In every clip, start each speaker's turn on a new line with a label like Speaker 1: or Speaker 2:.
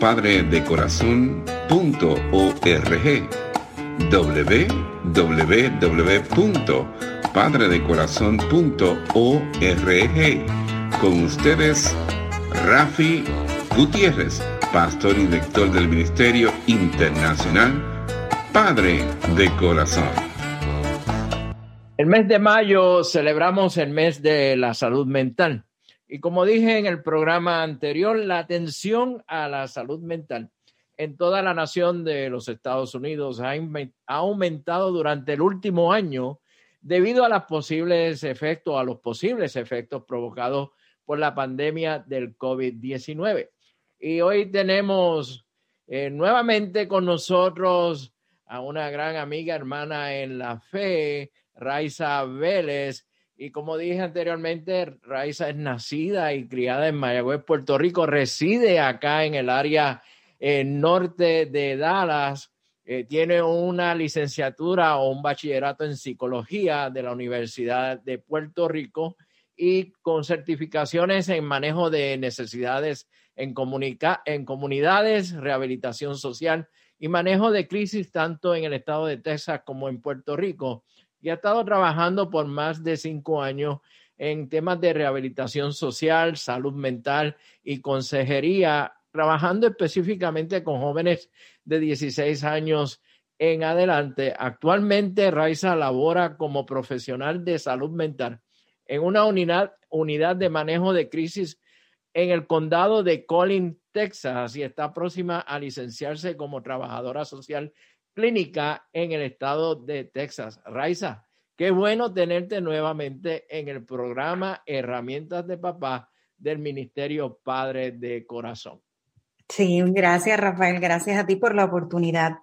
Speaker 1: www.padredecorazon.org www.padredecorazon.org Con ustedes, Rafi Gutiérrez, pastor y director del Ministerio Internacional Padre de Corazón.
Speaker 2: El mes de mayo celebramos el mes de la salud mental. Y como dije en el programa anterior, la atención a la salud mental en toda la nación de los Estados Unidos ha, aumentado durante el último año debido a los posibles efectos, a los posibles efectos provocados por la pandemia del COVID-19. Y hoy tenemos eh, nuevamente con nosotros a una gran amiga, hermana en la fe, Raiza Vélez, y como dije anteriormente, Raiza es nacida y criada en Mayagüez, Puerto Rico, reside acá en el área eh, norte de Dallas, eh, tiene una licenciatura o un bachillerato en psicología de la Universidad de Puerto Rico y con certificaciones en manejo de necesidades en, en comunidades, rehabilitación social y manejo de crisis tanto en el estado de Texas como en Puerto Rico y ha estado trabajando por más de cinco años en temas de rehabilitación social, salud mental y consejería, trabajando específicamente con jóvenes de 16 años en adelante. Actualmente, Raiza labora como profesional de salud mental en una unidad, de manejo de crisis en el condado de Collin, Texas, y está próxima a licenciarse como trabajadora social clínica en el estado de Texas. Raiza, qué bueno tenerte nuevamente en el programa Herramientas de Papá del Ministerio Padre de Corazón.
Speaker 3: Sí, gracias Rafael, gracias a ti por la oportunidad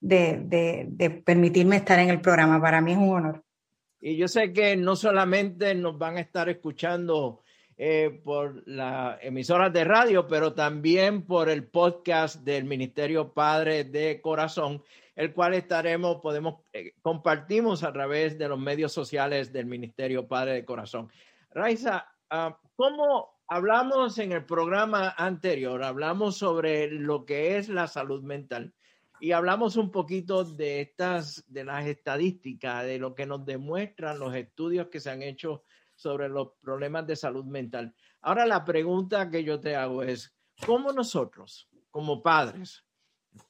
Speaker 3: de, de permitirme estar en el programa. Para mí es un honor.
Speaker 2: Y yo sé que no solamente nos van a estar escuchando eh, por las emisoras de radio, pero también por el podcast del Ministerio Padre de Corazón, el cual estaremos, podemos, eh, compartimos a través de los medios sociales del Ministerio Padre de Corazón. Raiza, uh, ¿cómo hablamos en el programa anterior? Hablamos sobre lo que es la salud mental y hablamos un poquito de estas, de las estadísticas, de lo que nos demuestran los estudios que se han hecho sobre los problemas de salud mental. Ahora la pregunta que yo te hago es, ¿cómo nosotros, como padres,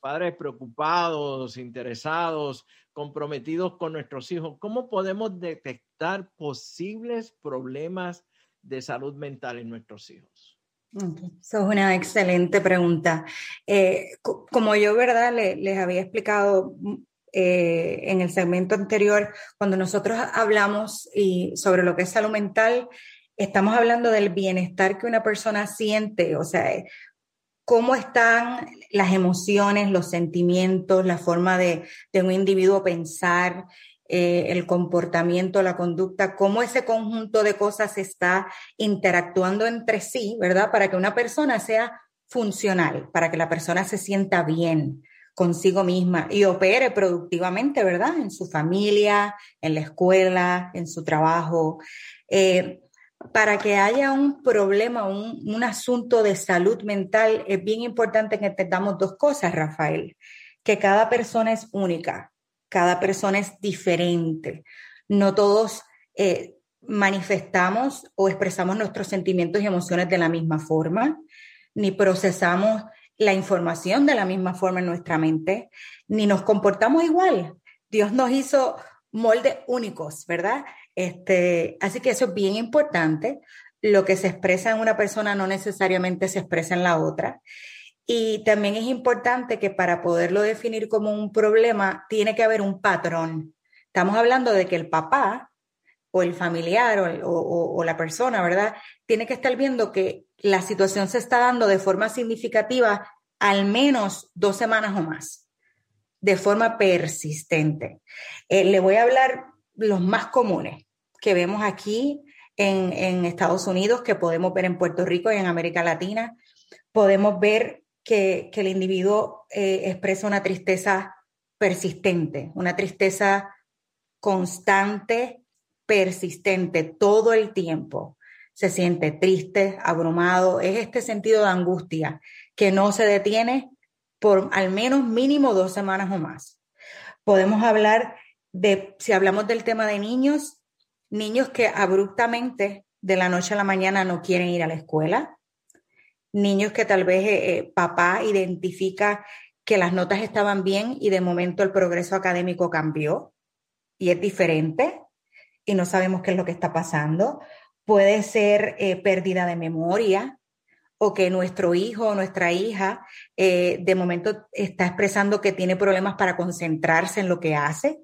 Speaker 2: padres preocupados, interesados, comprometidos con nuestros hijos, cómo podemos detectar posibles problemas de salud mental en nuestros hijos?
Speaker 3: Esa es una excelente pregunta. Eh, como yo, ¿verdad? les había explicado eh, en el segmento anterior, cuando nosotros hablamos y sobre lo que es salud mental, estamos hablando del bienestar que una persona siente, o sea, cómo están las emociones, los sentimientos, la forma de, un individuo pensar, eh, el comportamiento, la conducta, cómo ese conjunto de cosas está interactuando entre sí, ¿verdad? Para que una persona sea funcional, para que la persona se sienta bien, consigo misma y opere productivamente, ¿verdad? En su familia, en la escuela, en su trabajo. Eh, para que haya un problema, un, un, asunto de salud mental, es bien importante que entendamos dos cosas, Rafael, que cada persona es única, cada persona es diferente. No todos eh, manifestamos o expresamos nuestros sentimientos y emociones de la misma forma, ni procesamos la información de la misma forma en nuestra mente, ni nos comportamos igual. Dios nos hizo moldes únicos, ¿verdad? Este, así que eso es bien importante. Lo que se expresa en una persona no necesariamente se expresa en la otra. Y también es importante que para poderlo definir como un problema, tiene que haber un patrón. Estamos hablando de que el papá o el familiar o, la persona, ¿verdad? Tiene que estar viendo que la situación se está dando de forma significativa al menos dos semanas o más, de forma persistente. Eh, le voy a hablar los más comunes que vemos aquí en, Estados Unidos, que podemos ver en Puerto Rico y en América Latina. Podemos ver que, el individuo eh, expresa una tristeza persistente, una tristeza constante persistente todo el tiempo. Se siente triste, abrumado, es este sentido de angustia que no se detiene por al menos mínimo dos semanas o más. Podemos hablar de, si hablamos del tema de niños, niños que abruptamente de la noche a la mañana no quieren ir a la escuela, niños que tal vez eh, eh, papá identifica que las notas estaban bien y de momento el progreso académico cambió y es diferente y no sabemos qué es lo que está pasando. Puede ser eh, pérdida de memoria o que nuestro hijo o nuestra hija eh, de momento está expresando que tiene problemas para concentrarse en lo que hace,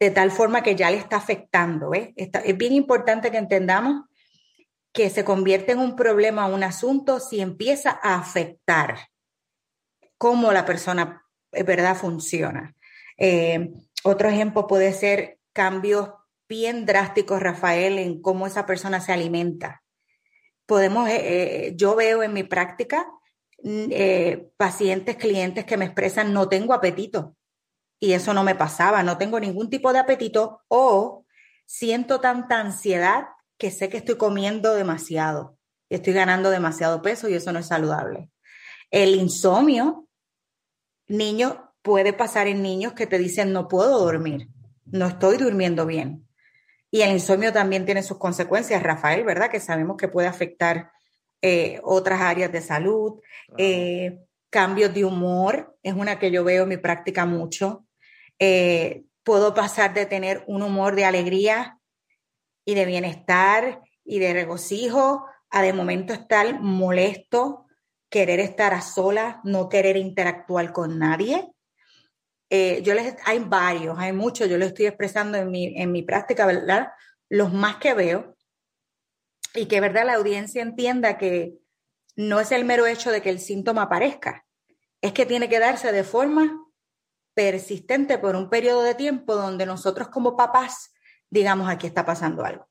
Speaker 3: de tal forma que ya le está afectando. es bien importante que entendamos que se convierte en un problema, un asunto, si empieza a afectar cómo la persona, eh, ¿verdad?, funciona. otro ejemplo puede ser cambios bien drásticos, Rafael, en cómo esa persona se alimenta. Podemos, eh, eh, yo veo en mi práctica mm, eh, pacientes, clientes que me expresan no tengo apetito y eso no me pasaba, no tengo ningún tipo de apetito o siento tanta ansiedad que sé que estoy comiendo demasiado, estoy ganando demasiado peso y eso no es saludable. El insomnio, niño, puede pasar en niños que te dicen no puedo dormir, no estoy durmiendo bien. Y el insomnio también tiene sus consecuencias, Rafael, ¿verdad? Que sabemos que puede afectar eh, otras áreas de salud. Eh, cambios de humor es una que yo veo en mi práctica mucho. Eh, puedo pasar de tener un humor de alegría y de bienestar y de regocijo a de momento estar molesto, querer estar a solas, no querer interactuar con nadie. Eh, yo les, hay varios, hay muchos, yo lo estoy expresando en mi, en mi práctica, ¿verdad? Los más que veo y que, ¿verdad? La audiencia entienda que no es el mero hecho de que el síntoma aparezca, es que tiene que darse de forma persistente por un periodo de tiempo donde nosotros como papás digamos aquí está pasando algo.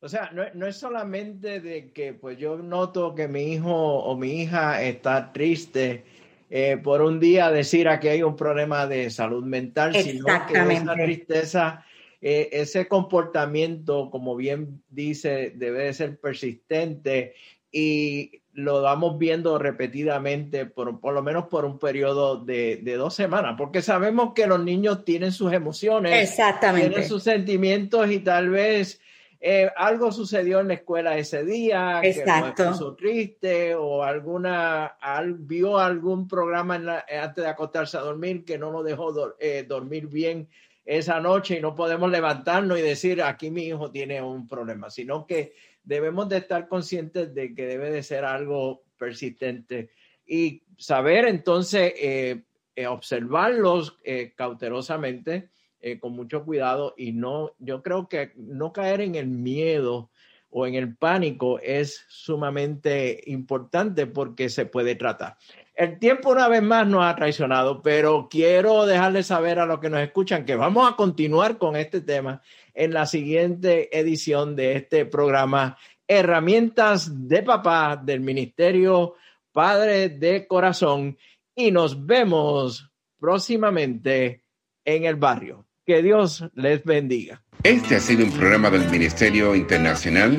Speaker 2: O sea, no, no, es solamente de que pues yo noto que mi hijo o mi hija está triste eh, por un día decir aquí hay un problema de salud mental, sino que esa tristeza, eh, ese comportamiento, como bien dice, debe de ser persistente y lo vamos viendo repetidamente, por, por lo menos por un periodo de, de, dos semanas, porque sabemos que los niños tienen sus emociones, tienen sus sentimientos y tal vez eh, algo sucedió en la escuela ese día, Exacto. que puso triste o alguna, vio algún programa antes de acostarse a dormir que no lo dejó eh, dormir bien esa noche y no podemos levantarnos y decir aquí mi hijo tiene un problema, sino que debemos de estar conscientes de que debe de ser algo persistente y saber entonces eh, observarlos cautelosamente eh, con mucho cuidado y no, yo creo que no caer en el miedo o en el pánico es sumamente importante porque se puede tratar. El tiempo una vez más nos ha traicionado, pero quiero dejarles saber a los que nos escuchan que vamos a continuar con este tema en la siguiente edición de este programa Herramientas de Papá del Ministerio Padre de Corazón y nos vemos próximamente en el barrio. Que Dios les bendiga.
Speaker 1: Este ha sido un programa del Ministerio Internacional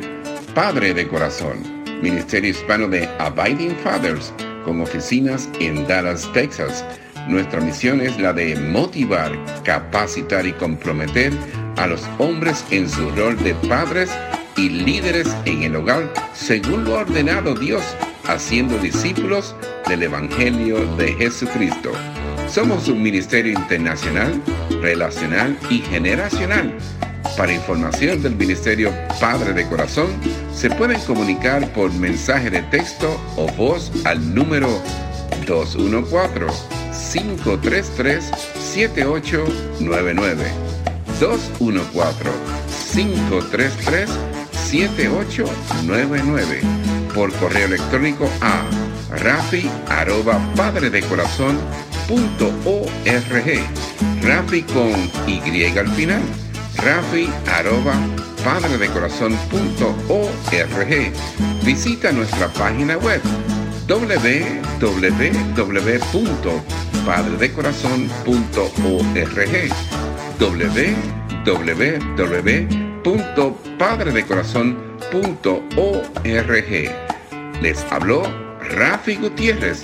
Speaker 1: Padre de Corazón, Ministerio Hispano de Abiding Fathers, con oficinas en Dallas, Texas. Nuestra misión es la de motivar, capacitar y comprometer a los hombres en su rol de padres y líderes en el hogar según lo ordenado Dios haciendo discípulos del Evangelio de Jesucristo. Somos un ministerio internacional, relacional y generacional. Para información del Ministerio Padre de Corazón, se pueden comunicar por mensaje de texto o voz al número 214-533-7899. 214-533-7899. Por correo electrónico a rafi padre de corazón punto org. Rafi con Y al final. Rafi arroba padre de corazón punto org. Visita nuestra página web www.padredecorazon.org www.padredecorazon.org Les habló Rafi Gutiérrez,